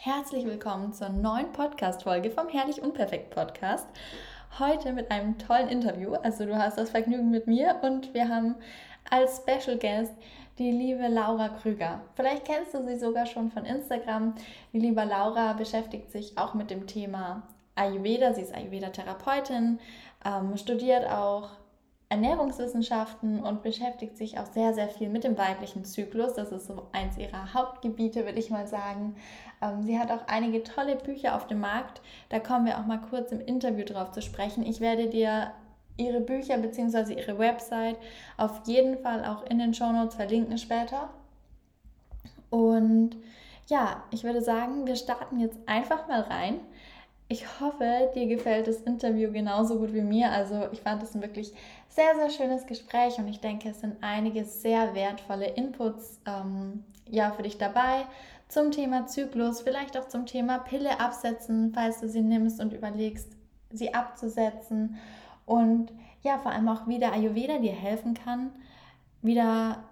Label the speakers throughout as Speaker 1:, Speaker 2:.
Speaker 1: Herzlich willkommen zur neuen Podcast-Folge vom Herrlich Unperfekt Podcast. Heute mit einem tollen Interview. Also, du hast das Vergnügen mit mir und wir haben als Special Guest die liebe Laura Krüger. Vielleicht kennst du sie sogar schon von Instagram. Die liebe Laura beschäftigt sich auch mit dem Thema Ayurveda. Sie ist Ayurveda-Therapeutin, ähm, studiert auch Ernährungswissenschaften und beschäftigt sich auch sehr, sehr viel mit dem weiblichen Zyklus. Das ist so eins ihrer Hauptgebiete, würde ich mal sagen. Ähm, sie hat auch einige tolle Bücher auf dem Markt. Da kommen wir auch mal kurz im Interview drauf zu sprechen. Ich werde dir ihre Bücher bzw. ihre Website auf jeden Fall auch in den Show Notes verlinken später. Und ja, ich würde sagen, wir starten jetzt einfach mal rein. Ich hoffe, dir gefällt das Interview genauso gut wie mir. Also ich fand es wirklich sehr, sehr schönes Gespräch und ich denke, es sind einige sehr wertvolle Inputs ähm, ja, für dich dabei zum Thema Zyklus, vielleicht auch zum Thema Pille absetzen, falls du sie nimmst und überlegst, sie abzusetzen. Und ja, vor allem auch wie der Ayurveda dir helfen kann, wieder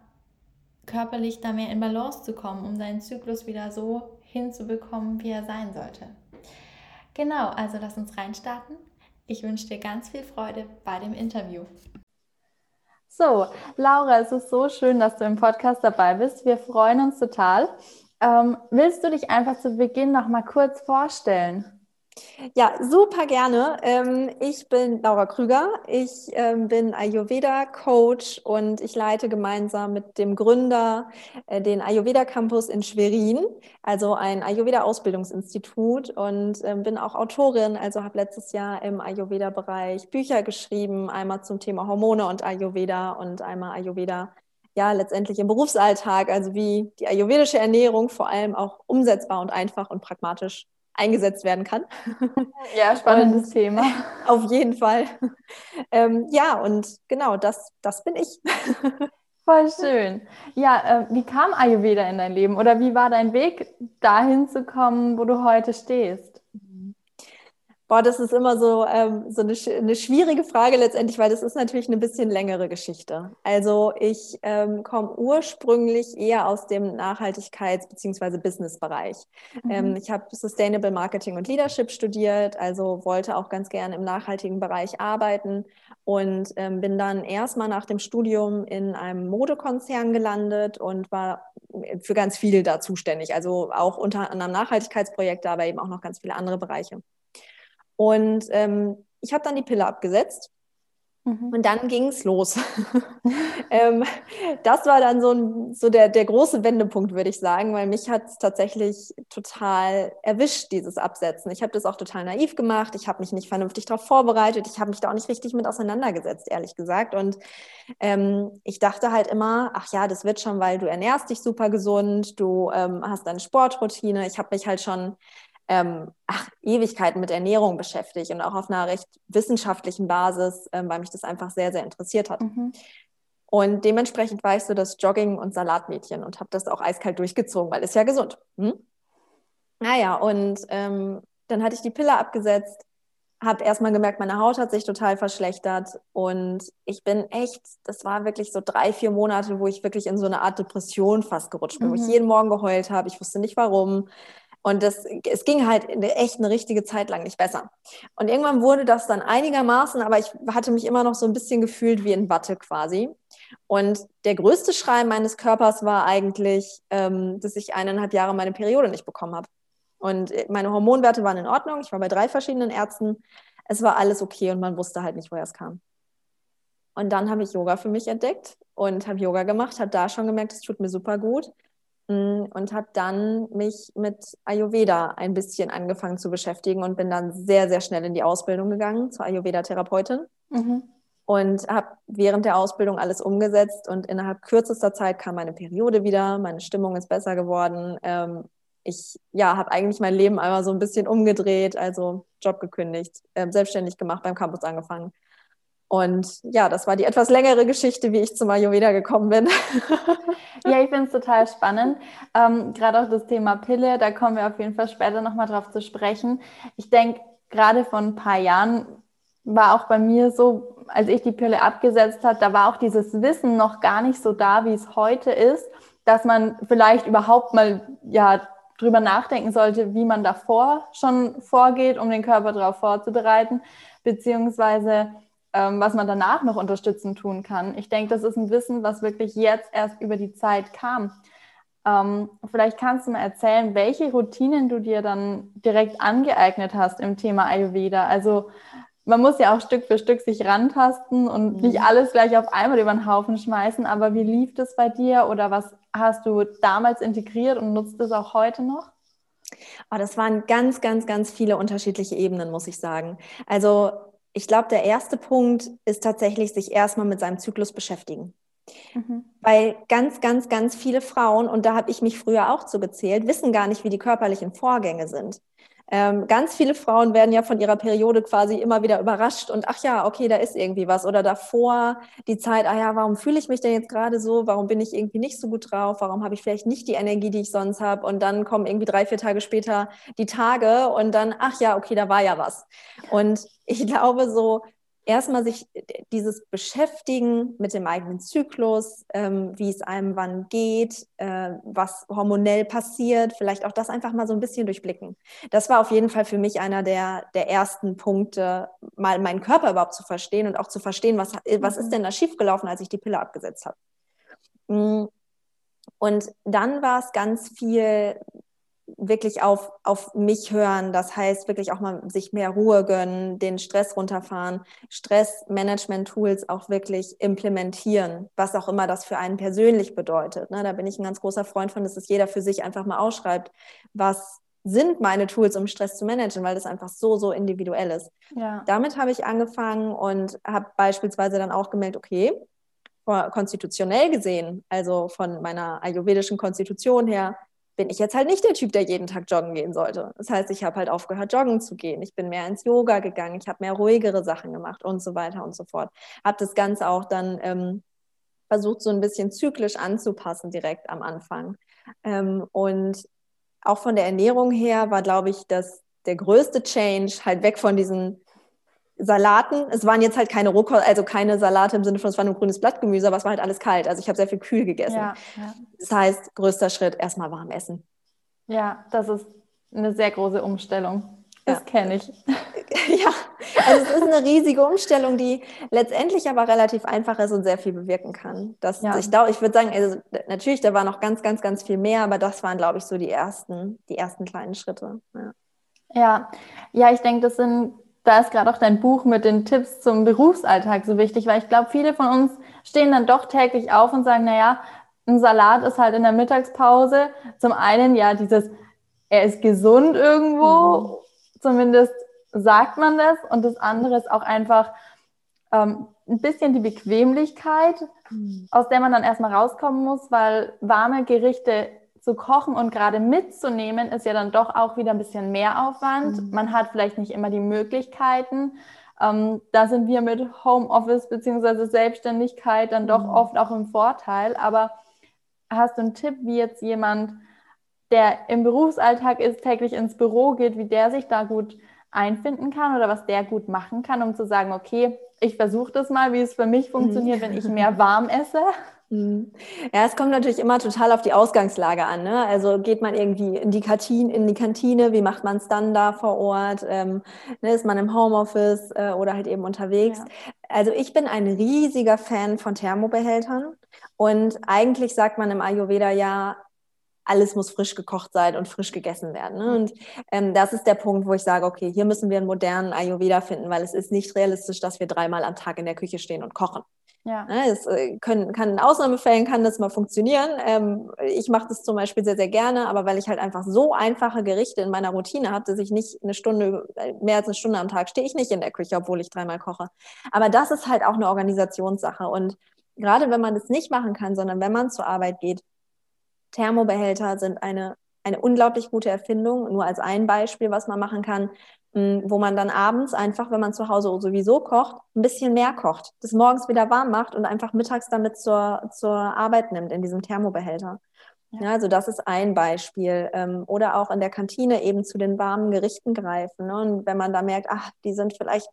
Speaker 1: körperlich da mehr in Balance zu kommen, um deinen Zyklus wieder so hinzubekommen, wie er sein sollte. Genau, also lass uns reinstarten. Ich wünsche dir ganz viel Freude bei dem Interview. So, Laura, es ist so schön, dass du im Podcast dabei bist. Wir freuen uns total. Ähm, willst du dich einfach zu Beginn noch mal kurz vorstellen?
Speaker 2: Ja, super gerne. Ähm, ich bin Laura Krüger. Ich ähm, bin Ayurveda-Coach und ich leite gemeinsam mit dem Gründer äh, den Ayurveda Campus in Schwerin, also ein Ayurveda-Ausbildungsinstitut und ähm, bin auch Autorin. Also habe letztes Jahr im Ayurveda-Bereich Bücher geschrieben, einmal zum Thema Hormone und Ayurveda und einmal Ayurveda ja letztendlich im Berufsalltag, also wie die ayurvedische Ernährung vor allem auch umsetzbar und einfach und pragmatisch eingesetzt werden kann.
Speaker 1: Ja, spannendes Thema.
Speaker 2: Auf jeden Fall. Ähm, ja, und genau, das, das bin ich.
Speaker 1: Voll schön. Ja, äh, wie kam Ayurveda in dein Leben oder wie war dein Weg dahin zu kommen, wo du heute stehst?
Speaker 2: Boah, das ist immer so, ähm, so eine, eine, schwierige Frage letztendlich, weil das ist natürlich eine bisschen längere Geschichte. Also ich ähm, komme ursprünglich eher aus dem Nachhaltigkeits- bzw. Business-Bereich. Mhm. Ähm, ich habe Sustainable Marketing und Leadership studiert, also wollte auch ganz gerne im nachhaltigen Bereich arbeiten und ähm, bin dann erstmal nach dem Studium in einem Modekonzern gelandet und war für ganz viel da zuständig. Also auch unter anderem Nachhaltigkeitsprojekte, aber eben auch noch ganz viele andere Bereiche. Und ähm, ich habe dann die Pille abgesetzt mhm. und dann ging es los. ähm, das war dann so, ein, so der, der große Wendepunkt, würde ich sagen, weil mich hat es tatsächlich total erwischt, dieses Absetzen. Ich habe das auch total naiv gemacht. Ich habe mich nicht vernünftig darauf vorbereitet. Ich habe mich da auch nicht richtig mit auseinandergesetzt, ehrlich gesagt. Und ähm, ich dachte halt immer, ach ja, das wird schon, weil du ernährst dich super gesund, du ähm, hast deine Sportroutine. Ich habe mich halt schon ähm, ach, Ewigkeiten mit Ernährung beschäftigt und auch auf einer recht wissenschaftlichen Basis, ähm, weil mich das einfach sehr, sehr interessiert hat. Mhm. Und dementsprechend war ich so das Jogging- und Salatmädchen und habe das auch eiskalt durchgezogen, weil es ja gesund. Hm? Naja, und ähm, dann hatte ich die Pille abgesetzt, habe erstmal gemerkt, meine Haut hat sich total verschlechtert und ich bin echt, das war wirklich so drei, vier Monate, wo ich wirklich in so eine Art Depression fast gerutscht bin, mhm. wo ich mhm. jeden Morgen geheult habe. Ich wusste nicht warum. Und das, es ging halt echt eine richtige Zeit lang nicht besser. Und irgendwann wurde das dann einigermaßen, aber ich hatte mich immer noch so ein bisschen gefühlt wie in Watte quasi. Und der größte Schrei meines Körpers war eigentlich, ähm, dass ich eineinhalb Jahre meine Periode nicht bekommen habe. Und meine Hormonwerte waren in Ordnung. Ich war bei drei verschiedenen Ärzten. Es war alles okay und man wusste halt nicht, woher es kam. Und dann habe ich Yoga für mich entdeckt und habe Yoga gemacht, habe da schon gemerkt, es tut mir super gut. Mm, und habe dann mich mit Ayurveda ein bisschen angefangen zu beschäftigen und bin dann sehr, sehr schnell in die Ausbildung gegangen zur Ayurveda-Therapeutin. Mhm. Und habe während der Ausbildung alles umgesetzt und innerhalb kürzester Zeit kam meine Periode wieder, meine Stimmung ist besser geworden. Ähm, ich ja, habe eigentlich mein Leben einmal so ein bisschen umgedreht, also Job gekündigt, äh, selbstständig gemacht, beim Campus angefangen und ja, das war die etwas längere Geschichte, wie ich zum Ayurveda gekommen bin.
Speaker 1: ja, ich finde es total spannend. Ähm, gerade auch das Thema Pille, da kommen wir auf jeden Fall später nochmal drauf zu sprechen. Ich denke, gerade vor ein paar Jahren war auch bei mir so, als ich die Pille abgesetzt hat, da war auch dieses Wissen noch gar nicht so da, wie es heute ist, dass man vielleicht überhaupt mal ja drüber nachdenken sollte, wie man davor schon vorgeht, um den Körper darauf vorzubereiten, beziehungsweise ähm, was man danach noch unterstützend tun kann. Ich denke, das ist ein Wissen, was wirklich jetzt erst über die Zeit kam. Ähm, vielleicht kannst du mal erzählen, welche Routinen du dir dann direkt angeeignet hast im Thema Ayurveda. Also man muss ja auch Stück für Stück sich rantasten und mhm. nicht alles gleich auf einmal über den Haufen schmeißen. Aber wie lief das bei dir oder was hast du damals integriert und nutzt es auch heute noch?
Speaker 2: Oh, das waren ganz, ganz, ganz viele unterschiedliche Ebenen, muss ich sagen. Also ich glaube, der erste Punkt ist tatsächlich, sich erstmal mit seinem Zyklus beschäftigen. Mhm. Weil ganz, ganz, ganz viele Frauen, und da habe ich mich früher auch zu gezählt, wissen gar nicht, wie die körperlichen Vorgänge sind. Ähm, ganz viele Frauen werden ja von ihrer Periode quasi immer wieder überrascht und ach ja, okay, da ist irgendwie was. Oder davor die Zeit, ah ja, warum fühle ich mich denn jetzt gerade so? Warum bin ich irgendwie nicht so gut drauf? Warum habe ich vielleicht nicht die Energie, die ich sonst habe? Und dann kommen irgendwie drei, vier Tage später die Tage und dann, ach ja, okay, da war ja was. Und ich glaube, so erstmal sich dieses Beschäftigen mit dem eigenen Zyklus, ähm, wie es einem wann geht, äh, was hormonell passiert, vielleicht auch das einfach mal so ein bisschen durchblicken. Das war auf jeden Fall für mich einer der, der ersten Punkte, mal meinen Körper überhaupt zu verstehen und auch zu verstehen, was, was ist mhm. denn da schiefgelaufen, als ich die Pille abgesetzt habe. Mm. Und dann war es ganz viel wirklich auf, auf mich hören. Das heißt, wirklich auch mal sich mehr Ruhe gönnen, den Stress runterfahren, Stressmanagement-Tools auch wirklich implementieren, was auch immer das für einen persönlich bedeutet. Ne? Da bin ich ein ganz großer Freund von, dass es jeder für sich einfach mal ausschreibt, was sind meine Tools, um Stress zu managen, weil das einfach so, so individuell ist. Ja. Damit habe ich angefangen und habe beispielsweise dann auch gemerkt, okay, konstitutionell gesehen, also von meiner ayurvedischen Konstitution her, bin ich jetzt halt nicht der Typ, der jeden Tag joggen gehen sollte. Das heißt, ich habe halt aufgehört, joggen zu gehen. Ich bin mehr ins Yoga gegangen, ich habe mehr ruhigere Sachen gemacht und so weiter und so fort. Habe das Ganze auch dann ähm, versucht, so ein bisschen zyklisch anzupassen direkt am Anfang. Ähm, und auch von der Ernährung her war, glaube ich, dass der größte Change halt weg von diesen Salaten. Es waren jetzt halt keine Rohkost, also keine Salate im Sinne von, es war nur grünes Blattgemüse, aber es war halt alles kalt. Also ich habe sehr viel kühl gegessen. Ja, ja. Das heißt, größter Schritt, erstmal warm essen.
Speaker 1: Ja, das ist eine sehr große Umstellung. Das ja. kenne ich.
Speaker 2: Ja, also es ist eine riesige Umstellung, die letztendlich aber relativ einfach ist und sehr viel bewirken kann. Das, ja. Ich glaube, ich würde sagen, also natürlich, da war noch ganz, ganz, ganz viel mehr, aber das waren, glaube ich, so die ersten, die ersten kleinen Schritte.
Speaker 1: Ja, ja, ja ich denke, das sind da ist gerade auch dein Buch mit den Tipps zum Berufsalltag so wichtig, weil ich glaube, viele von uns stehen dann doch täglich auf und sagen, naja, ein Salat ist halt in der Mittagspause. Zum einen ja dieses, er ist gesund irgendwo, mhm. zumindest sagt man das. Und das andere ist auch einfach ähm, ein bisschen die Bequemlichkeit, mhm. aus der man dann erstmal rauskommen muss, weil warme Gerichte zu kochen und gerade mitzunehmen, ist ja dann doch auch wieder ein bisschen mehr Aufwand. Mhm. Man hat vielleicht nicht immer die Möglichkeiten. Ähm, da sind wir mit Homeoffice bzw. Selbstständigkeit dann doch mhm. oft auch im Vorteil. Aber hast du einen Tipp, wie jetzt jemand, der im Berufsalltag ist, täglich ins Büro geht, wie der sich da gut einfinden kann oder was der gut machen kann, um zu sagen, okay, ich versuche das mal, wie es für mich funktioniert, mhm. wenn ich mehr warm esse?
Speaker 2: Mhm. Ja, es kommt natürlich immer total auf die Ausgangslage an. Ne? Also geht man irgendwie in die, Kantine, in die Kantine, wie macht man es dann da vor Ort? Ähm, ne, ist man im Homeoffice äh, oder halt eben unterwegs? Ja. Also ich bin ein riesiger Fan von Thermobehältern und eigentlich sagt man im Ayurveda ja, alles muss frisch gekocht sein und frisch gegessen werden. Ne? Und ähm, das ist der Punkt, wo ich sage, okay, hier müssen wir einen modernen Ayurveda finden, weil es ist nicht realistisch, dass wir dreimal am Tag in der Küche stehen und kochen. Ja. Ne, es äh, können, kann in Ausnahmefällen kann das mal funktionieren. Ähm, ich mache das zum Beispiel sehr, sehr gerne, aber weil ich halt einfach so einfache Gerichte in meiner Routine habe, dass ich nicht eine Stunde, äh, mehr als eine Stunde am Tag stehe ich nicht in der Küche, obwohl ich dreimal koche. Aber das ist halt auch eine Organisationssache. Und gerade wenn man das nicht machen kann, sondern wenn man zur Arbeit geht, Thermobehälter sind eine, eine unglaublich gute Erfindung. Nur als ein Beispiel, was man machen kann, wo man dann abends einfach, wenn man zu Hause sowieso kocht, ein bisschen mehr kocht, das morgens wieder warm macht und einfach mittags damit zur, zur Arbeit nimmt in diesem Thermobehälter. Ja. also das ist ein Beispiel. Ähm, oder auch in der Kantine eben zu den warmen Gerichten greifen. Ne? Und wenn man da merkt, ach, die sind vielleicht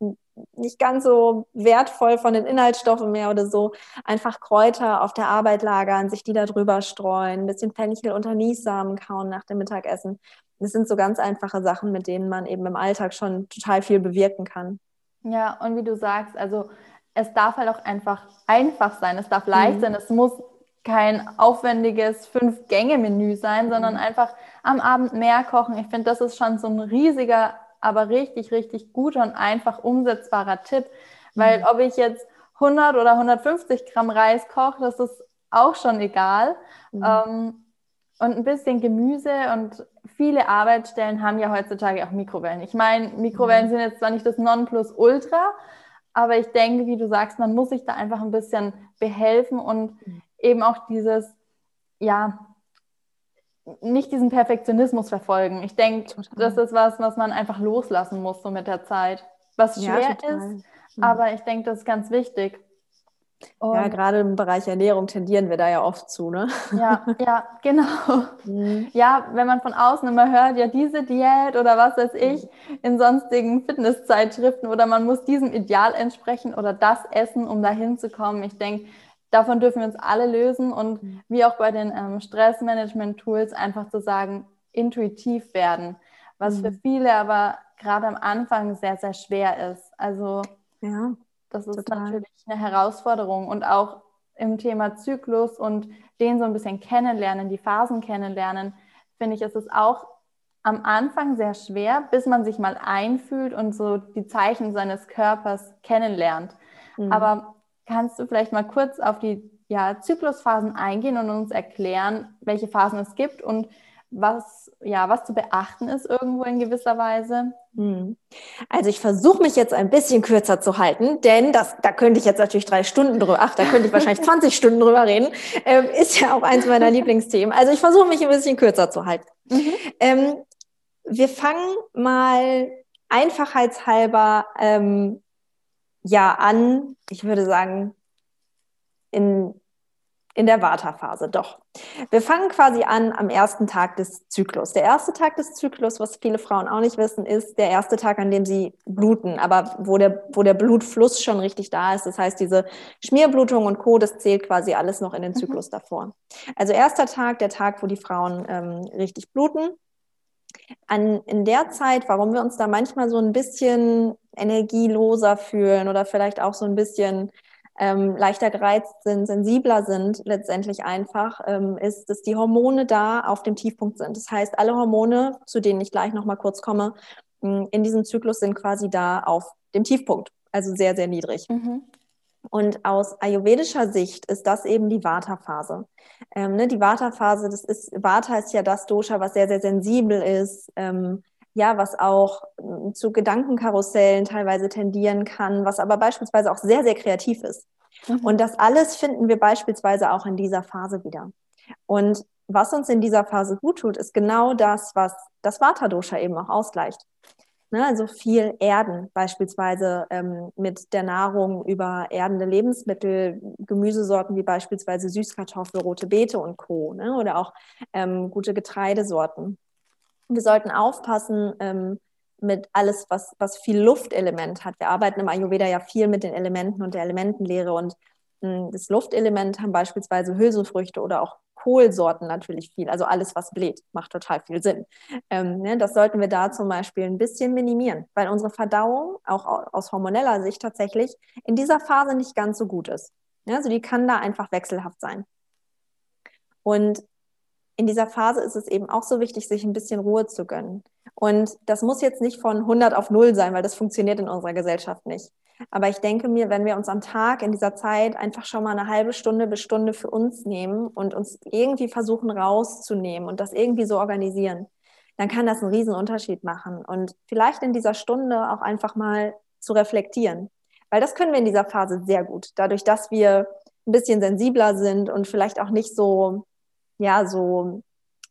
Speaker 2: nicht ganz so wertvoll von den Inhaltsstoffen mehr oder so, einfach Kräuter auf der Arbeit lagern, sich die da drüber streuen, ein bisschen Fenchel und Anissamen kauen nach dem Mittagessen. Das sind so ganz einfache Sachen, mit denen man eben im Alltag schon total viel bewirken kann.
Speaker 1: Ja, und wie du sagst, also es darf halt auch einfach einfach sein, es darf leicht mhm. sein, es muss kein aufwendiges Fünf-Gänge-Menü sein, sondern mhm. einfach am Abend mehr kochen. Ich finde, das ist schon so ein riesiger, aber richtig, richtig guter und einfach umsetzbarer Tipp. Weil mhm. ob ich jetzt 100 oder 150 Gramm Reis koche, das ist auch schon egal. Mhm. Ähm, und ein bisschen Gemüse und viele Arbeitsstellen haben ja heutzutage auch Mikrowellen. Ich meine, Mikrowellen mhm. sind jetzt zwar nicht das Nonplusultra, aber ich denke, wie du sagst, man muss sich da einfach ein bisschen behelfen und mhm eben auch dieses, ja, nicht diesen Perfektionismus verfolgen. Ich denke, das ist was, was man einfach loslassen muss so mit der Zeit. Was schwer ja, ist, mhm. aber ich denke, das ist ganz wichtig.
Speaker 2: Und ja, gerade im Bereich Ernährung tendieren wir da ja oft zu, ne?
Speaker 1: Ja, ja, genau. Mhm. Ja, wenn man von außen immer hört, ja, diese Diät oder was weiß ich, mhm. in sonstigen Fitnesszeitschriften oder man muss diesem Ideal entsprechen oder das essen, um dahin zu kommen. Ich denke, davon dürfen wir uns alle lösen und mhm. wie auch bei den ähm, Stressmanagement-Tools einfach zu sagen, intuitiv werden, was mhm. für viele aber gerade am Anfang sehr, sehr schwer ist. Also ja, das ist total. natürlich eine Herausforderung und auch im Thema Zyklus und den so ein bisschen kennenlernen, die Phasen kennenlernen, finde ich, ist es auch am Anfang sehr schwer, bis man sich mal einfühlt und so die Zeichen seines Körpers kennenlernt. Mhm. Aber Kannst du vielleicht mal kurz auf die ja, Zyklusphasen eingehen und uns erklären, welche Phasen es gibt und was, ja, was zu beachten ist irgendwo in gewisser Weise?
Speaker 2: Hm. Also ich versuche mich jetzt ein bisschen kürzer zu halten, denn das, da könnte ich jetzt natürlich drei Stunden drüber, ach, da könnte ich wahrscheinlich 20 Stunden drüber reden, ähm, ist ja auch eins meiner Lieblingsthemen. Also ich versuche mich ein bisschen kürzer zu halten. Mhm. Ähm, wir fangen mal einfachheitshalber ähm, ja an, ich würde sagen, in, in der Vata-Phase, doch. Wir fangen quasi an am ersten Tag des Zyklus. Der erste Tag des Zyklus, was viele Frauen auch nicht wissen, ist der erste Tag, an dem sie bluten, aber wo der, wo der Blutfluss schon richtig da ist. Das heißt, diese Schmierblutung und Co., das zählt quasi alles noch in den mhm. Zyklus mhm. davor. Also erster Tag, der Tag, wo die Frauen ähm, richtig bluten. An, in der Zeit, warum wir uns da manchmal so ein bisschen energieloser fühlen oder vielleicht auch so ein bisschen ähm, leichter gereizt sind, sensibler sind, letztendlich einfach, ähm, ist, dass die Hormone da auf dem Tiefpunkt sind. Das heißt, alle Hormone, zu denen ich gleich nochmal kurz komme, in diesem Zyklus sind quasi da auf dem Tiefpunkt, also sehr, sehr niedrig. Mhm. Und aus ayurvedischer Sicht ist das eben die Vata-Phase. Ähm, ne, die Vata-Phase, das ist, Vata ist ja das Dosha, was sehr, sehr sensibel ist, ähm, ja, was auch hm, zu Gedankenkarussellen teilweise tendieren kann, was aber beispielsweise auch sehr, sehr kreativ ist. Mhm. Und das alles finden wir beispielsweise auch in dieser Phase wieder. Und was uns in dieser Phase gut tut, ist genau das, was das Vata-Dosha eben auch ausgleicht. Ne, also viel Erden, beispielsweise ähm, mit der Nahrung über erdende Lebensmittel, Gemüsesorten wie beispielsweise Süßkartoffel, rote Beete und Co. Ne, oder auch ähm, gute Getreidesorten. Wir sollten aufpassen ähm, mit alles, was, was viel Luftelement hat. Wir arbeiten im Ayurveda ja viel mit den Elementen und der Elementenlehre und mh, hm, das Luftelement haben beispielsweise Hülsenfrüchte oder auch Kohlsorten natürlich viel. Also alles, was bläht, macht total viel Sinn. Ähm, ne, das sollten wir da zum Beispiel ein bisschen minimieren, weil unsere Verdauung auch aus hormoneller Sicht tatsächlich in dieser Phase nicht ganz so gut ist. Ja, also die kann da einfach wechselhaft sein. Und in dieser Phase ist es eben auch so wichtig, sich ein bisschen Ruhe zu gönnen. Und das muss jetzt nicht von 100 auf 0 sein, weil das funktioniert in unserer Gesellschaft nicht. Aber ich denke mir, wenn wir uns am Tag in dieser Zeit einfach schon mal eine halbe Stunde bis Stunde für uns nehmen und uns irgendwie versuchen rauszunehmen und das irgendwie so organisieren, dann kann das einen riesen Unterschied machen. Und vielleicht in dieser Stunde auch einfach mal zu reflektieren. Weil das können wir in dieser Phase sehr gut. Dadurch, dass wir ein bisschen sensibler sind und vielleicht auch nicht so ja, so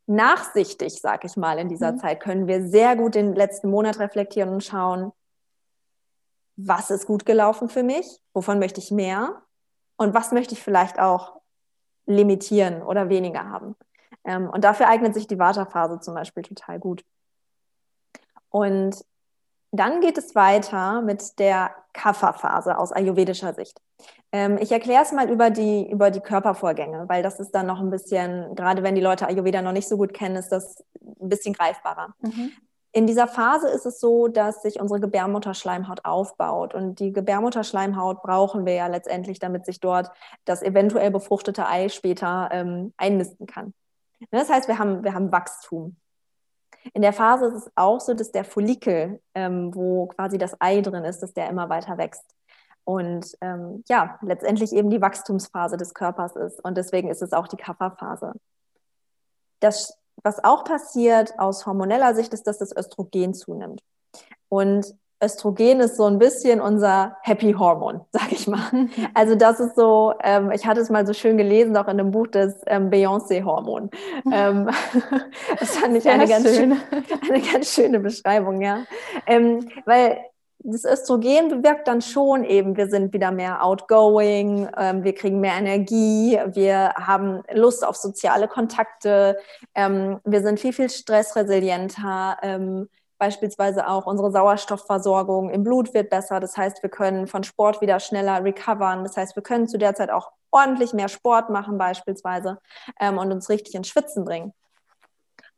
Speaker 2: nachsichtig, sag ich mal, in dieser mhm. Zeit, können wir sehr gut den letzten Monat reflektieren und schauen, was ist gut gelaufen für mich, wovon möchte ich mehr und was möchte ich vielleicht auch limitieren oder weniger haben. Ähm, und dafür eignet sich die Vata-Phase zum Beispiel total gut. Und dann geht es weiter mit der Kapha-Phase aus ayurvedischer Sicht. Ähm, ich erkläre es mal über die, über die Körpervorgänge, weil das ist dann noch ein bisschen, gerade wenn die Leute Ayurveda noch nicht so gut kennen, ist das ein bisschen greifbarer. Mhm. In dieser Phase ist es so, dass sich unsere Gebärmutterschleimhaut aufbaut. Und die Gebärmutterschleimhaut brauchen wir ja letztendlich, damit sich dort das eventuell befruchtete Ei später ähm, einnisten kann. Das heißt, wir haben, wir haben Wachstum. In der Phase ist es auch so, dass der Follikel, ähm, wo quasi das Ei drin ist, dass der immer weiter wächst. Und ähm, ja, letztendlich eben die Wachstumsphase des Körpers ist. Und deswegen ist es auch die Kapha-Phase. Das was auch passiert aus hormoneller Sicht, ist, dass das Östrogen zunimmt. Und Östrogen ist so ein bisschen unser Happy Hormon, sag ich mal. Also das ist so, ähm, ich hatte es mal so schön gelesen, auch in dem Buch des ähm, Beyoncé-Hormon. Ähm, das fand ich eine ganz, schön. eine ganz schöne Beschreibung, ja. Ähm, weil das Östrogen bewirkt dann schon eben, wir sind wieder mehr outgoing, ähm, wir kriegen mehr Energie, wir haben Lust auf soziale Kontakte, ähm, wir sind viel, viel stressresilienter. Ähm, beispielsweise auch unsere Sauerstoffversorgung im Blut wird besser. Das heißt, wir können von Sport wieder schneller recovern. Das heißt, wir können zu der Zeit auch ordentlich mehr Sport machen beispielsweise ähm, und uns richtig ins Schwitzen bringen.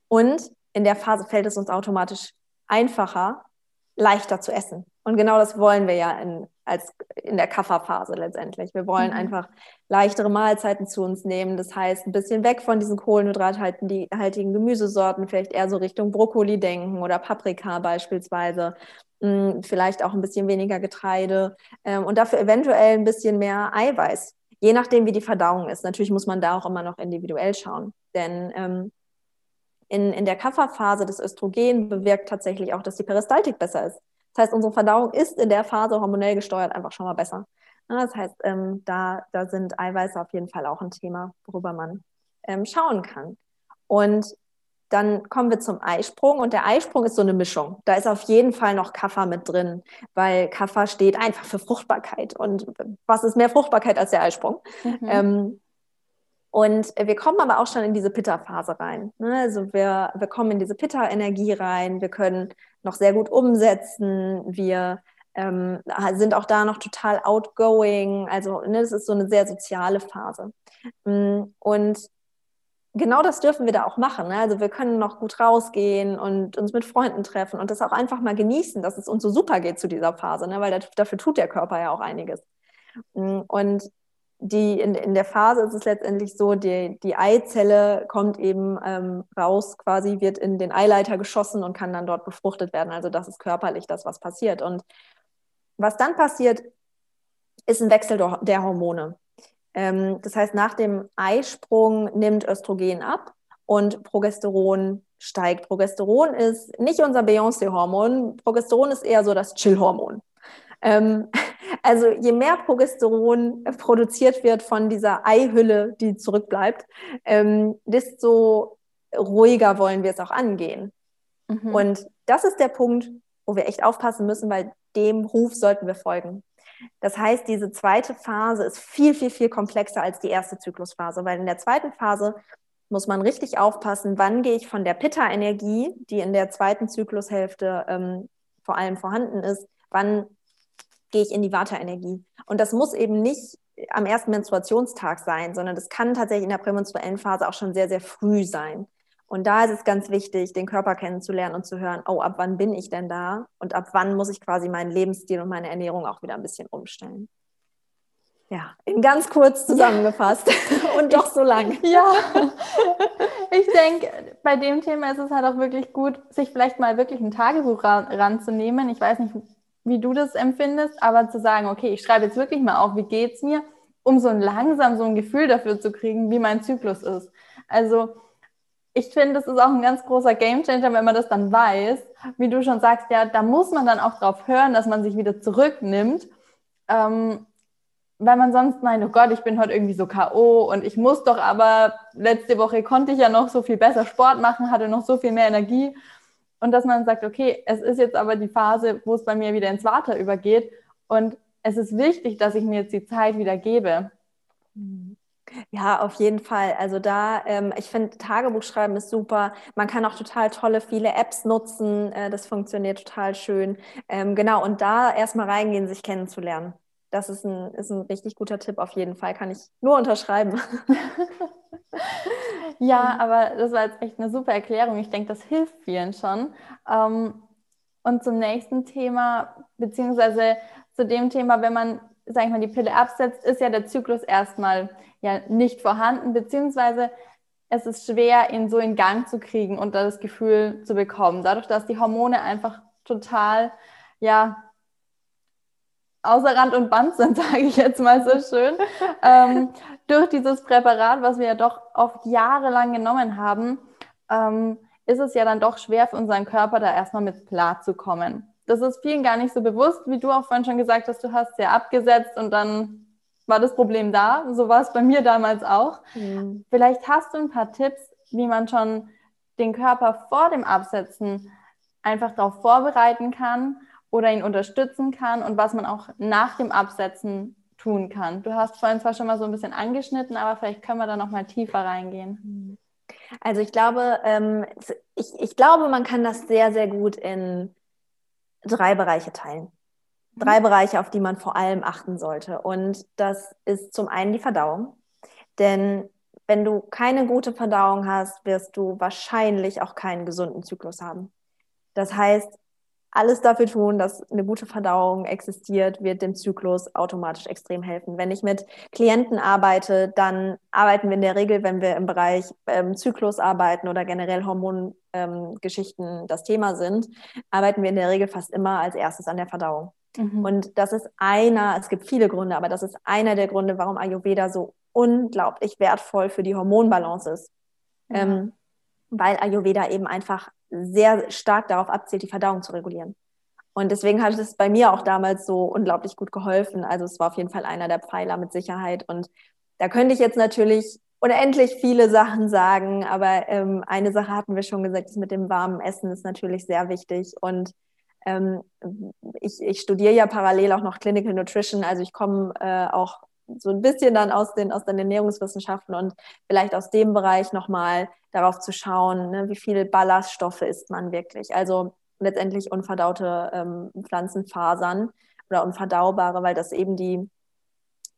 Speaker 2: Und in der Phase fällt es uns automatisch einfacher, leichter zu essen. Und genau das wollen wir ja in, als in der Kafferphase letztendlich. Wir wollen mhm. einfach leichtere Mahlzeiten zu uns nehmen. Das heißt, ein bisschen weg von diesen kohlenhydrathaltigen Gemüsesorten, vielleicht eher so Richtung Brokkoli denken oder Paprika beispielsweise. Hm, vielleicht auch ein bisschen weniger Getreide ähm, und dafür eventuell ein bisschen mehr Eiweiß. Je nachdem, wie die Verdauung ist. Natürlich muss man da auch immer noch individuell schauen. Denn ähm, in, in der Kafferphase des Östrogen bewirkt tatsächlich auch, dass die Peristaltik besser ist. Das heißt, unsere Verdauung ist in der Phase hormonell gesteuert einfach schon mal besser. Das heißt, ähm, da, da sind Eiweiße auf jeden Fall auch ein Thema, worüber man ähm, schauen kann. Und dann kommen wir zum Eisprung und der Eisprung ist so eine Mischung. Da ist auf jeden Fall noch Kaffer mit drin, weil Kaffer steht einfach für Fruchtbarkeit. Und was ist mehr Fruchtbarkeit als der Eisprung? Mhm. Ähm, und wir kommen aber auch schon in diese Pitta-Phase rein. Ne? Also wir, wir kommen in diese Pitta-Energie rein, wir können noch sehr gut umsetzen, wir ähm, sind auch da noch total outgoing. Also ne, das ist so eine sehr soziale Phase. Mm, und genau das dürfen wir da auch machen. Ne? Also wir können noch gut rausgehen und uns mit Freunden treffen und das auch einfach mal genießen, dass es uns so super geht zu dieser Phase, ne? weil dafür tut der Körper ja auch einiges. Mm, und die, in, in der Phase ist es letztendlich so, die, die Eizelle kommt eben ähm, raus, quasi wird in den Eileiter geschossen und kann dann dort befruchtet werden. Also das ist körperlich das, was passiert. Und was dann passiert, ist ein Wechsel der Hormone. Ähm, das heißt, nach dem Eisprung nimmt Östrogen ab und Progesteron steigt. Progesteron ist nicht unser Beyoncé-Hormon. Progesteron ist eher so das Chill-Hormon. Ähm, also je mehr Progesteron produziert wird von dieser Eihülle, die zurückbleibt, ähm, desto ruhiger wollen wir es auch angehen. Mhm. Und das ist der Punkt, wo wir echt aufpassen müssen, weil dem Ruf sollten wir folgen. Das heißt, diese zweite Phase ist viel, viel, viel komplexer als die erste Zyklusphase, weil in der zweiten Phase muss man richtig aufpassen, wann gehe ich von der Pitta-Energie, die in der zweiten Zyklushälfte ähm, vor allem vorhanden ist, wann gehe ich in die Vata-Energie. Und das muss eben nicht am ersten Menstruationstag sein, sondern das kann tatsächlich in der prämenstruellen Phase auch schon sehr, sehr früh sein. Und da ist es ganz wichtig, den Körper kennenzulernen und zu hören, oh, ab wann bin ich denn da? Und ab wann muss ich quasi meinen Lebensstil und meine Ernährung auch wieder ein bisschen umstellen. Ja, in ganz kurz zusammengefasst und doch so lang.
Speaker 1: Ja, ich denke, bei dem Thema ist es halt auch wirklich gut, sich vielleicht mal wirklich ein Tagebuch ranzunehmen. Ich weiß nicht, wie du das empfindest, aber zu sagen, okay, ich schreibe jetzt wirklich mal auf, wie geht's mir, um so langsam so ein Gefühl dafür zu kriegen, wie mein Zyklus ist. Also ich finde, das ist auch ein ganz großer Gamechanger, wenn man das dann weiß. Wie du schon sagst, ja, da muss man dann auch drauf hören, dass man sich wieder zurücknimmt. Ähm, weil man sonst meint, oh Gott, ich bin heute irgendwie so K.O. und ich muss doch aber, letzte Woche konnte ich ja noch so viel besser Sport machen, hatte noch so viel mehr Energie und dass man sagt, okay, es ist jetzt aber die Phase, wo es bei mir wieder ins Water übergeht und es ist wichtig, dass ich mir jetzt die Zeit wieder gebe.
Speaker 2: Ja, auf jeden Fall. Also da, ähm, ich finde, Tagebuchschreiben ist super. Man kann auch total tolle, viele Apps nutzen. Äh, das funktioniert total schön. Ähm, genau, und da erstmal reingehen, sich kennenzulernen. Das ist ein, ist ein richtig guter Tipp auf jeden Fall. Kann ich nur unterschreiben.
Speaker 1: ja, aber das war jetzt echt eine super Erklärung. Ich denke, das hilft vielen schon. Ähm, und zum nächsten Thema, beziehungsweise zu dem Thema, wenn man, sag ich mal, die Pille absetzt, ist ja der Zyklus erstmal ja nicht vorhanden, beziehungsweise es ist schwer, ihn so in Gang zu kriegen und das Gefühl zu bekommen. Dadurch, dass die Hormone einfach total, ja, außer Rand und Band sind, sage ich jetzt mal so schön, ähm, durch dieses Präparat, was wir ja doch oft jahrelang genommen haben, ähm, ist es ja dann doch schwer für unseren Körper, da erstmal mit klarzukommen. Das ist vielen gar nicht so bewusst, wie du auch vorhin schon gesagt hast, du hast ja abgesetzt und dann war das Problem da. So war es bei mir damals auch. Mhm. Vielleicht hast du ein paar Tipps, wie man schon den Körper vor dem Absetzen einfach darauf vorbereiten kann oder ihn unterstützen kann und was man auch nach dem Absetzen tun kann. Du hast vorhin zwar schon mal so ein bisschen angeschnitten, aber vielleicht können wir da noch mal tiefer reingehen.
Speaker 2: Also ich glaube, ähm, ich, ich glaube, man kann das sehr, sehr gut in drei Bereiche teilen drei Bereiche, auf die man vor allem achten sollte. Und das ist zum einen die Verdauung. Denn wenn du keine gute Verdauung hast, wirst du wahrscheinlich auch keinen gesunden Zyklus haben. Das heißt, alles dafür tun, dass eine gute Verdauung existiert, wird dem Zyklus automatisch extrem helfen. Wenn ich mit Klienten arbeite, dann arbeiten wir in der Regel, wenn wir im Bereich ähm, Zyklus arbeiten oder generell Hormongeschichten ähm, das Thema sind, arbeiten wir in der Regel fast immer als erstes an der Verdauung. Mhm. Und das ist einer, es gibt viele Gründe, aber das ist einer der Gründe, warum Ayurveda so unglaublich wertvoll für die Hormonbalance ist. Ja. Ähm, weil Ayurveda eben einfach sehr stark darauf abzielt, die Verdauung zu regulieren. Und deswegen hat es bei mir auch damals so unglaublich gut geholfen. Also es war auf jeden Fall einer der Pfeiler mit Sicherheit. Und da könnte ich jetzt natürlich unendlich viele Sachen sagen, aber ähm, eine Sache hatten wir schon gesagt, das mit dem warmen Essen ist natürlich sehr wichtig. Und ähm, ich, ich studiere ja parallel auch noch Clinical Nutrition, also ich komme äh, auch so ein bisschen dann aus den, aus den Ernährungswissenschaften und vielleicht aus dem Bereich nochmal darauf zu schauen, ne, wie viele Ballaststoffe isst man wirklich. Also letztendlich unverdaute ähm, Pflanzenfasern oder unverdaubare, weil das eben die,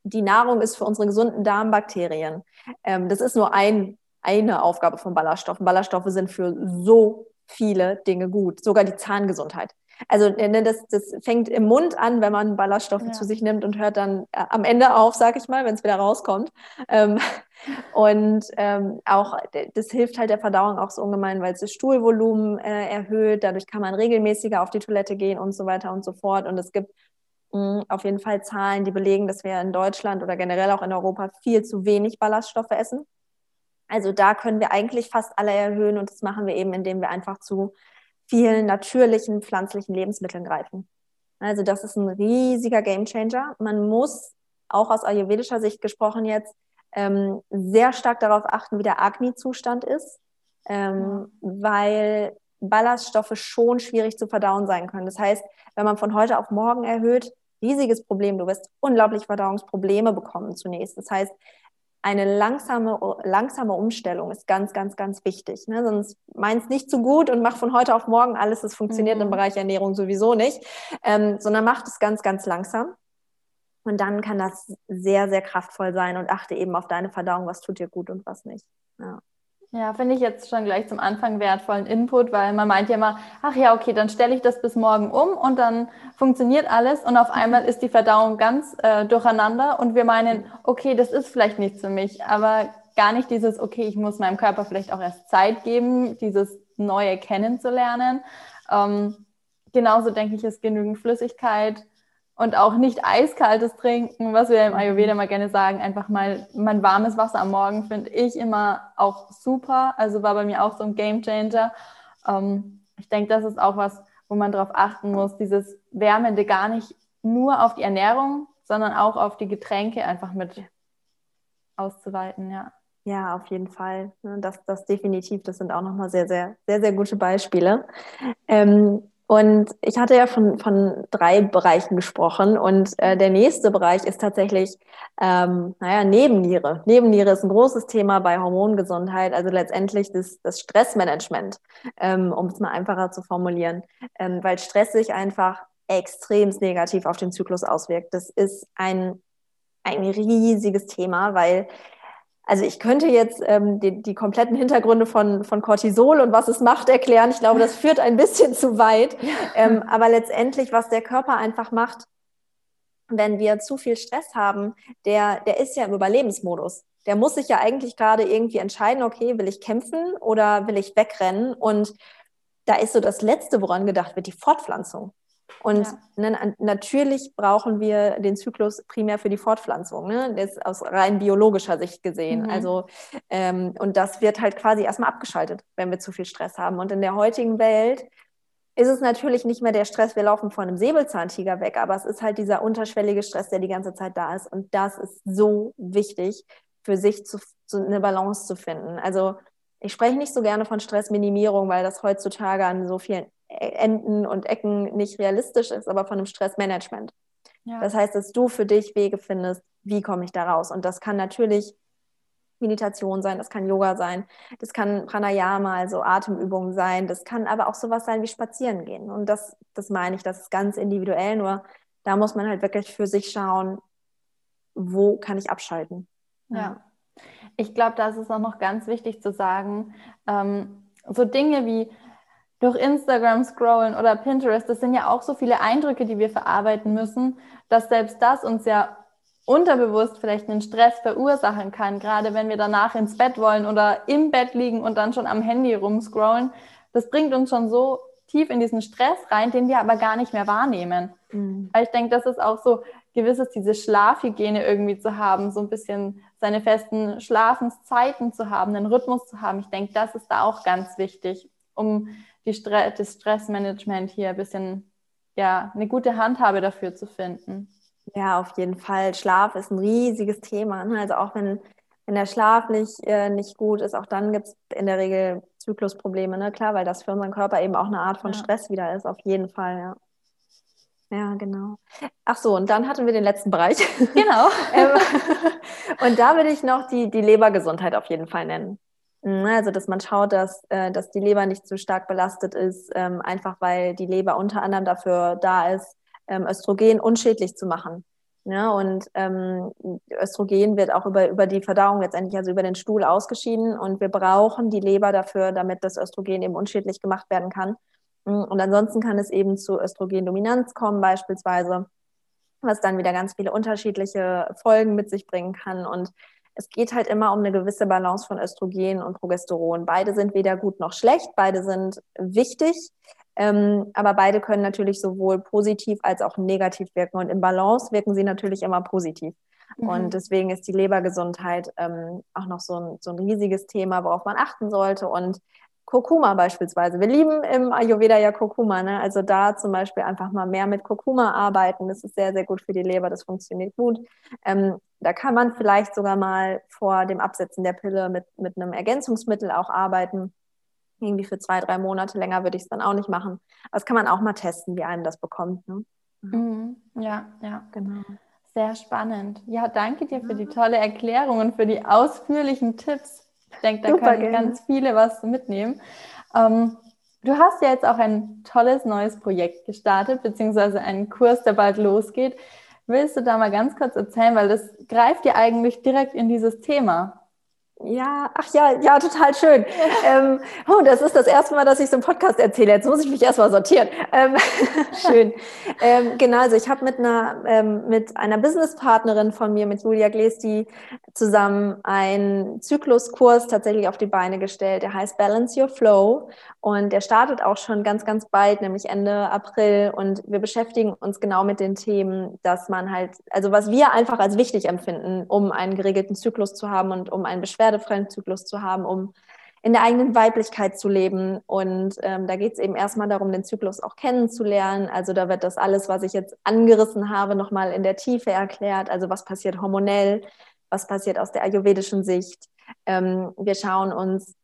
Speaker 2: die Nahrung ist für unsere gesunden Darmbakterien. Ähm, das ist nur ein, eine Aufgabe von Ballaststoffen. Ballaststoffe sind für so viele Dinge gut, sogar die Zahngesundheit. Also äh, ne, das, das fängt im Mund an, wenn man Ballaststoffe ja. zu sich nimmt und hört dann äh, am Ende auf, sag ich mal, wenn es wieder rauskommt. Ähm, und ähm, auch das hilft halt der Verdauung auch so ungemein, weil es das Stuhlvolumen äh, erhöht. Dadurch kann man regelmäßiger auf die Toilette gehen und so weiter und so fort. Und es gibt mh, auf jeden Fall Zahlen, die belegen, dass wir in Deutschland oder generell auch in Europa viel zu wenig Ballaststoffe essen. Also da können wir eigentlich fast alle erhöhen und das machen wir eben, indem wir einfach zu vielen natürlichen pflanzlichen Lebensmitteln greifen. Also das ist ein riesiger Gamechanger. Man muss auch aus ayurvedischer Sicht gesprochen jetzt ähm, sehr stark darauf achten, wie der Agni-Zustand ist, ähm, weil Ballaststoffe schon schwierig zu verdauen sein können. Das heißt, wenn man von heute auf morgen erhöht, riesiges Problem. Du wirst unglaublich Verdauungsprobleme bekommen zunächst. Das heißt, eine langsame, langsame Umstellung ist ganz, ganz, ganz wichtig. Ne? Sonst meinst nicht zu gut und mach von heute auf morgen alles, das funktioniert mhm. im Bereich Ernährung sowieso nicht, ähm, sondern mach es ganz, ganz langsam. Und dann kann das sehr, sehr kraftvoll sein und achte eben auf deine Verdauung, was tut dir gut und was nicht. Ja.
Speaker 1: Ja, finde ich jetzt schon gleich zum Anfang wertvollen Input, weil man meint ja immer, ach ja, okay, dann stelle ich das bis morgen um und dann funktioniert alles und auf einmal ist die Verdauung ganz äh, durcheinander und wir meinen, okay, das ist vielleicht nichts für mich, aber gar nicht dieses, okay, ich muss meinem Körper vielleicht auch erst Zeit geben, dieses Neue kennenzulernen. Ähm, genauso denke ich, ist genügend Flüssigkeit und auch nicht eiskaltes Trinken, was wir im mhm. Ayurveda mal gerne sagen, einfach mal mein warmes Wasser am Morgen finde ich immer auch super. Also war bei mir auch so ein Game Changer. Ähm, ich denke, das ist auch was, wo man darauf achten muss, dieses Wärmende gar nicht nur auf die Ernährung, sondern auch auf die Getränke einfach mit auszuweiten, ja.
Speaker 2: Ja, auf jeden Fall. Das, das definitiv, das sind auch nochmal sehr, sehr, sehr, sehr gute Beispiele. Ähm, Und ich hatte ja von, von drei Bereichen gesprochen und äh, der nächste Bereich ist tatsächlich, ähm, naja, Nebenniere. Nebenniere ist ein großes Thema bei Hormongesundheit, also letztendlich das, das Stressmanagement, ähm, um es mal einfacher zu formulieren, ähm, weil Stress sich einfach extrem negativ auf den Zyklus auswirkt. Das ist ein, ein riesiges Thema, weil also ich könnte jetzt ähm, die, die kompletten Hintergründe von, von Cortisol und was es macht erklären. Ich glaube, das führt ein bisschen zu weit. Ähm, aber letztendlich, was der Körper einfach macht, wenn wir zu viel Stress haben, der, der ist ja im Überlebensmodus. Der muss sich ja eigentlich gerade irgendwie entscheiden, okay, will ich kämpfen oder will ich wegrennen? Und da ist so das Letzte, woran gedacht wird, die Fortpflanzung. Und ja. ne, natürlich brauchen wir den Zyklus primär für die Fortpflanzung, ne? das aus rein biologischer Sicht gesehen. Mhm. Also, ähm, und das wird halt quasi erstmal abgeschaltet, wenn wir zu viel Stress haben. Und in der heutigen Welt ist es natürlich nicht mehr der Stress, wir laufen vor einem Säbelzahntiger weg, aber es ist halt dieser unterschwellige Stress, der die ganze Zeit da ist. Und das ist so wichtig, für sich zu, zu eine Balance zu finden. Also ich spreche nicht so gerne von Stressminimierung, weil das heutzutage an so vielen Enden und Ecken nicht realistisch ist, aber von einem Stressmanagement. Ja. Das heißt, dass du für dich Wege findest, wie komme ich da raus? Und das kann natürlich Meditation sein, das kann Yoga sein, das kann Pranayama, also Atemübungen sein, das kann aber auch sowas sein wie Spazieren gehen. Und das, das meine ich, das ist ganz individuell, nur da muss man halt wirklich für sich schauen, wo kann ich abschalten.
Speaker 1: Ja. ja. Ich glaube, da ist es auch noch ganz wichtig zu sagen, ähm, so Dinge wie durch Instagram scrollen oder Pinterest, das sind ja auch so viele Eindrücke, die wir verarbeiten müssen, dass selbst das uns ja unterbewusst vielleicht einen Stress verursachen kann, gerade wenn wir danach ins Bett wollen oder im Bett liegen und dann schon am Handy rumscrollen. Das bringt uns schon so tief in diesen Stress rein, den wir aber gar nicht mehr wahrnehmen. Mhm. ich denke, das ist auch so gewisses, diese Schlafhygiene irgendwie zu haben, so ein bisschen seine festen Schlafenszeiten zu haben, einen Rhythmus zu haben. Ich denke, das ist da auch ganz wichtig, um Stre das Stressmanagement hier ein bisschen, ja, eine gute Handhabe dafür zu finden.
Speaker 2: Ja, auf jeden Fall. Schlaf ist ein riesiges Thema. Ne? Also auch wenn, wenn der Schlaf nicht, äh, nicht gut ist, auch dann gibt es in der Regel Zyklusprobleme, ne? Klar, weil das für unseren Körper eben auch eine Art von ja. Stress wieder ist, auf jeden Fall, ja. Ja, genau. Ach so, und dann hatten wir den letzten Bereich.
Speaker 1: Genau. Ähm,
Speaker 2: und da würde ich noch die, die Lebergesundheit auf jeden Fall nennen. Ne, also, dass man schaut, dass, äh, dass die Leber nicht zu stark belastet ist, ähm, einfach weil die Leber unter anderem dafür da ist, ähm, Östrogen unschädlich zu machen. Ja, ne, und ähm, Östrogen wird auch über, über die Verdauung letztendlich, also über den Stuhl ausgeschieden. Und wir brauchen die Leber dafür, damit das Östrogen eben unschädlich gemacht werden kann. Mm, und ansonsten kann es eben zu Östrogendominanz kommen, beispielsweise, was dann wieder ganz viele unterschiedliche Folgen mit sich bringen kann. Und es geht halt immer um eine gewisse Balance von Östrogen und Progesteron. Beide sind weder gut noch schlecht, beide sind wichtig, ähm, aber beide können natürlich sowohl positiv als auch negativ wirken. Und im Balance wirken sie natürlich immer positiv. Mhm. Und deswegen ist die Lebergesundheit ähm, auch noch so ein, so ein riesiges Thema, worauf man achten sollte. Und Kurkuma beispielsweise. Wir lieben im Ayurveda ja Kurkuma. Ne? Also da zum Beispiel einfach mal mehr mit Kurkuma arbeiten. Das ist sehr, sehr gut für die Leber. Das funktioniert gut. Ähm, da kann man vielleicht sogar mal vor dem Absetzen der Pille mit, mit einem Ergänzungsmittel auch arbeiten. Irgendwie für zwei, drei Monate länger würde ich es dann auch nicht machen. Aber das kann man auch mal testen, wie einem das bekommt. Ne?
Speaker 1: Mhm. Ja, ja, genau. Sehr spannend. Ja, danke dir für die tolle Erklärung und für die ausführlichen Tipps. Ich denke, da Super, können gerne. ganz viele was mitnehmen. Ähm, du hast ja jetzt auch ein tolles neues Projekt gestartet, beziehungsweise einen Kurs, der bald losgeht. Willst du da mal ganz kurz erzählen, weil das greift ja eigentlich direkt in dieses Thema.
Speaker 2: Ja, ach ja, ja, total schön. ähm, oh, das ist das erste Mal, dass ich so einen Podcast erzähle. Jetzt muss ich mich erstmal sortieren. Ähm, schön. Ähm, genau, also ich habe mit einer ähm, mit einer Businesspartnerin von mir, mit Julia Glesti, zusammen einen Zykluskurs tatsächlich auf die Beine gestellt. Der heißt Balance Your Flow und der startet auch schon ganz, ganz bald, nämlich Ende April. Und wir beschäftigen uns genau mit den Themen, dass man halt, also was wir einfach als wichtig empfinden, um einen geregelten Zyklus zu haben und um einen Beschwerden beschwerdefreien Zyklus zu haben, um in der eigenen Weiblichkeit zu leben. Und ähm, da geht es eben erstmal darum, den Zyklus auch kennenzulernen. Also da wird das alles, was ich jetzt angerissen habe, nochmal in der Tiefe erklärt. Also was passiert hormonell, was passiert aus der ayurvedischen Sicht. Ähm, wir schauen uns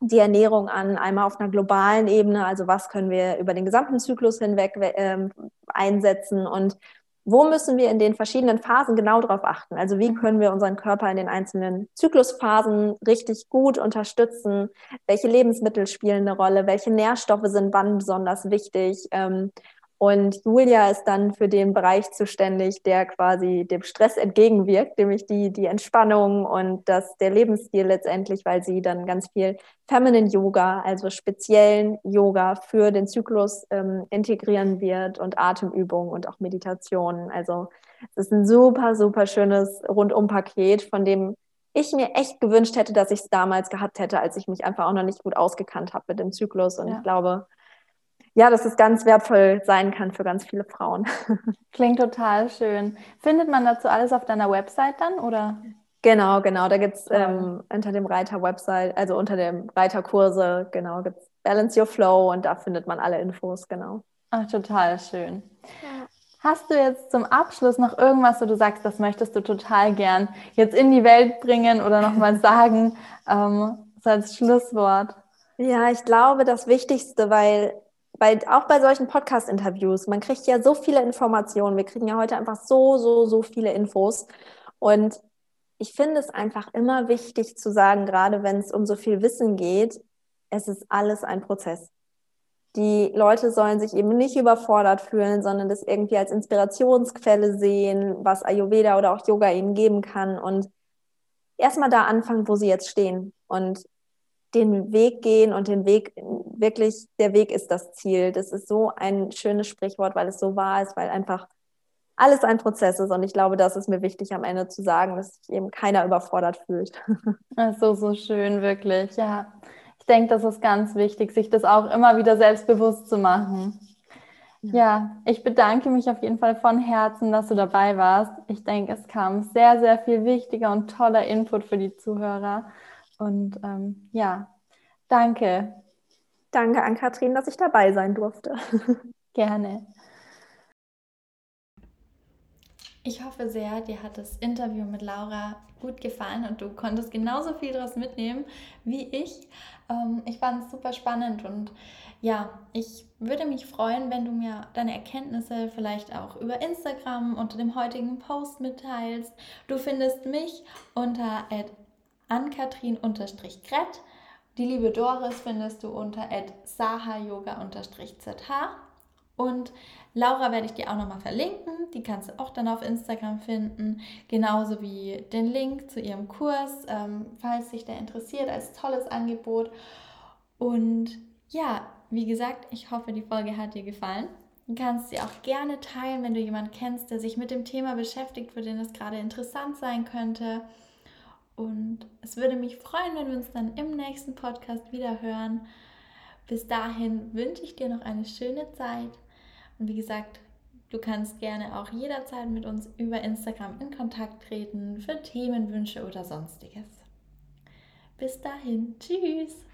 Speaker 2: die Ernährung an, einmal auf einer globalen Ebene, also was können wir über den gesamten Zyklus hinweg äh, einsetzen und wo müssen wir in den verschiedenen Phasen genau darauf achten? Also wie mhm. können wir unseren Körper in den einzelnen Zyklusphasen richtig gut unterstützen? Welche Lebensmittel spielen eine Rolle? Welche Nährstoffe sind wann besonders wichtig? Ähm, und Julia ist dann für den Bereich zuständig, der quasi dem Stress entgegenwirkt, nämlich die, die Entspannung und das, der Lebensstil letztendlich, weil sie dann ganz viel Feminine Yoga, also speziellen Yoga für den Zyklus ähm, integrieren wird und Atemübungen und auch Meditationen. Also es ist ein super, super schönes Rundumpaket, von dem ich mir echt gewünscht hätte, dass ich es damals gehabt hätte, als ich mich einfach auch noch nicht gut ausgekannt habe mit dem Zyklus. Und ja. ich glaube, ja, dass es ganz wertvoll sein kann für ganz viele Frauen.
Speaker 1: Klingt total schön. Findet man dazu alles auf deiner Website dann oder?
Speaker 2: Genau, genau. Da gibt es ähm, unter dem Reiter-Website, also unter dem Reiterkurse, genau, gibt es Balance Your Flow und da findet man alle Infos, genau.
Speaker 1: Ach, total schön. Hast du jetzt zum Abschluss noch irgendwas, wo du sagst, das möchtest du total gern jetzt in die Welt bringen oder nochmal sagen, ähm, so als Schlusswort?
Speaker 2: Ja, ich glaube, das Wichtigste, weil bei, auch bei solchen Podcast-Interviews, man kriegt ja so viele Informationen. Wir kriegen ja heute einfach so, so, so viele Infos. Und ich finde es einfach immer wichtig zu sagen, gerade wenn es um so viel Wissen geht, es ist alles ein Prozess. Die Leute sollen sich eben nicht überfordert fühlen, sondern das irgendwie als Inspirationsquelle sehen, was Ayurveda oder auch Yoga ihnen geben kann und erstmal da anfangen, wo sie jetzt stehen. Und den Weg gehen und den Weg wirklich, der Weg ist das Ziel. Das ist so ein schönes Sprichwort, weil es so wahr ist, weil einfach alles ein Prozess ist. Und ich glaube, das ist mir wichtig am Ende zu sagen, dass sich eben keiner überfordert fühlt.
Speaker 1: So, so schön, wirklich. Ja, ich denke, das ist ganz wichtig, sich das auch immer wieder selbstbewusst zu machen. Ja, ich bedanke mich auf jeden Fall von Herzen, dass du dabei warst. Ich denke, es kam sehr, sehr viel wichtiger und toller Input für die Zuhörer. Und ähm, ja, danke.
Speaker 2: Danke an Kathrin, dass ich dabei sein durfte.
Speaker 1: Gerne. Ich hoffe sehr, dir hat das Interview mit Laura gut gefallen und du konntest genauso viel daraus mitnehmen wie ich. Ähm, ich fand es super spannend und ja, ich würde mich freuen, wenn du mir deine Erkenntnisse vielleicht auch über Instagram unter dem heutigen Post mitteilst. Du findest mich unter Ann-Kathrin-Grett. Die liebe Doris findest du unter sahayoga-zh. Und Laura werde ich dir auch nochmal verlinken. Die kannst du auch dann auf Instagram finden. Genauso wie den Link zu ihrem Kurs, ähm, falls sich der interessiert, als tolles Angebot. Und ja, wie gesagt, ich hoffe, die Folge hat dir gefallen. Du kannst sie auch gerne teilen, wenn du jemanden kennst, der sich mit dem Thema beschäftigt, für den es gerade interessant sein könnte. Und es würde mich freuen, wenn wir uns dann im nächsten Podcast wieder hören. Bis dahin wünsche ich dir noch eine schöne Zeit. Und wie gesagt, du kannst gerne auch jederzeit mit uns über Instagram in Kontakt treten für Themenwünsche oder sonstiges. Bis dahin, tschüss.